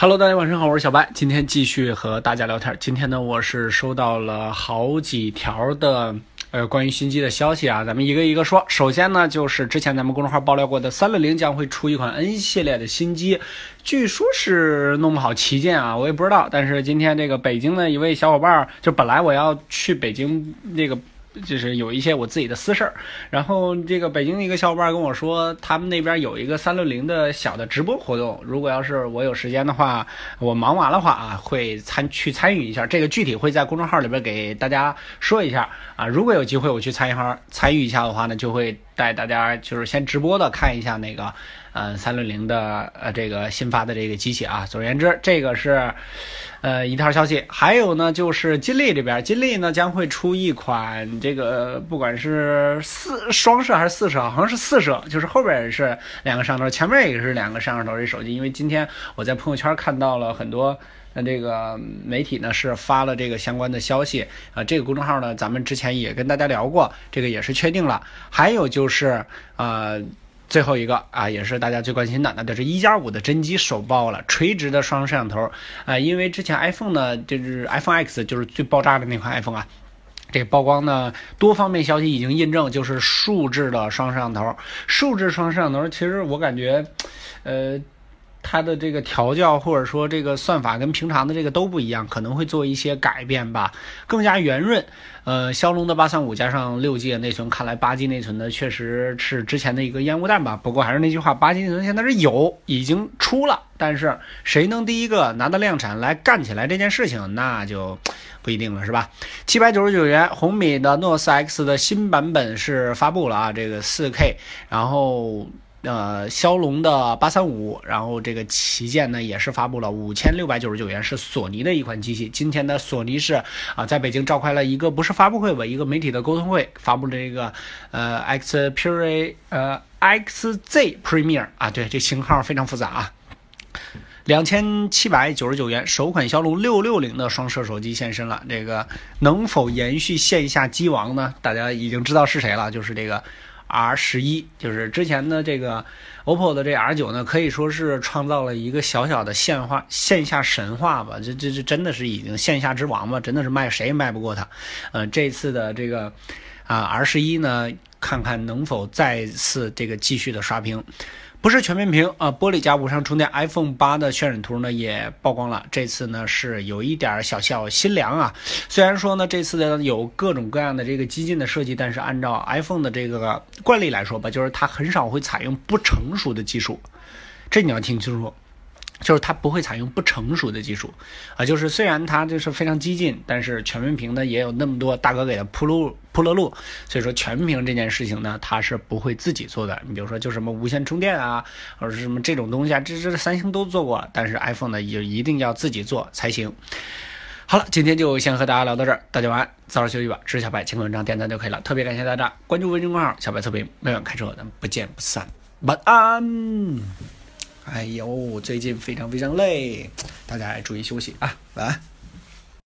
Hello，大家晚上好，我是小白，今天继续和大家聊天。今天呢，我是收到了好几条的呃关于新机的消息啊，咱们一个一个说。首先呢，就是之前咱们公众号爆料过的三六 零将会出一款 N 系列的新机，据说是弄不好旗舰啊，我也不知道。但是今天这个北京的一位小伙伴，就本来我要去北京那个。就是有一些我自己的私事儿，然后这个北京的一个小伙伴跟我说，他们那边有一个三六零的小的直播活动，如果要是我有时间的话，我忙完的话啊，会参去参与一下。这个具体会在公众号里边给大家说一下啊。如果有机会我去参与参与一下的话呢，就会带大家就是先直播的看一下那个。嗯，三六零的呃这个新发的这个机器啊，总而言之，这个是呃一条消息。还有呢，就是金立这边，金立呢将会出一款这个不管是四双摄还是四摄，好像是四摄，就是后边也是两个摄像头，前面也是两个摄像头这手机。因为今天我在朋友圈看到了很多这个媒体呢是发了这个相关的消息啊，这个公众号呢咱们之前也跟大家聊过，这个也是确定了。还有就是呃。最后一个啊，也是大家最关心的，那就是一加五的真机首曝了，垂直的双摄像头啊。因为之前 iPhone 呢，就是 iPhone X 就是最爆炸的那款 iPhone 啊，这个曝光呢多方面消息已经印证，就是竖置的双摄像头。竖置双摄像头，其实我感觉，呃。它的这个调教或者说这个算法跟平常的这个都不一样，可能会做一些改变吧，更加圆润。呃，骁龙的八三五加上六 G 的内存，看来八 G 内存呢确实是之前的一个烟雾弹吧。不过还是那句话，八 G 内存现在是有，已经出了，但是谁能第一个拿到量产来干起来这件事情，那就不一定了，是吧？七百九十九元，红米的诺斯 X 的新版本是发布了啊，这个四 K，然后。呃，骁龙的八三五，然后这个旗舰呢也是发布了五千六百九十九元，是索尼的一款机器。今天的索尼是啊，在北京召开了一个不是发布会吧，一个媒体的沟通会，发布这个呃 Xperia 呃 XZ Premier 啊，对，这型号非常复杂啊，两千七百九十九元，首款骁龙六六零的双摄手机现身了。这个能否延续线下机王呢？大家已经知道是谁了，就是这个。R 十一就是之前的这个 OPPO 的这 R 九呢，可以说是创造了一个小小的线化线下神话吧。这这这真的是已经线下之王吧，真的是卖谁也卖不过它。嗯，这次的这个啊 R 十一呢，看看能否再次这个继续的刷屏。不是全面屏啊，玻璃加无上充电，iPhone 八的渲染图呢也曝光了。这次呢是有一点小小心凉啊。虽然说呢这次的有各种各样的这个激进的设计，但是按照 iPhone 的这个惯例来说吧，就是它很少会采用不成熟的技术，这你要听清楚。就是它不会采用不成熟的技术，啊，就是虽然它就是非常激进，但是全面屏呢也有那么多大哥给它铺路铺了路，所以说全屏这件事情呢，它是不会自己做的。你比如说就什么无线充电啊，或者是什么这种东西啊，这这三星都做过，但是 iPhone 呢也一定要自己做才行。好了，今天就先和大家聊到这儿，大家晚安，早点休息吧。支持小白，签个文章点赞就可以了。特别感谢大家关注微信公众号小白测评，每晚开车，咱们不见不散。晚安。哎呦，最近非常非常累，大家注意休息啊！晚安。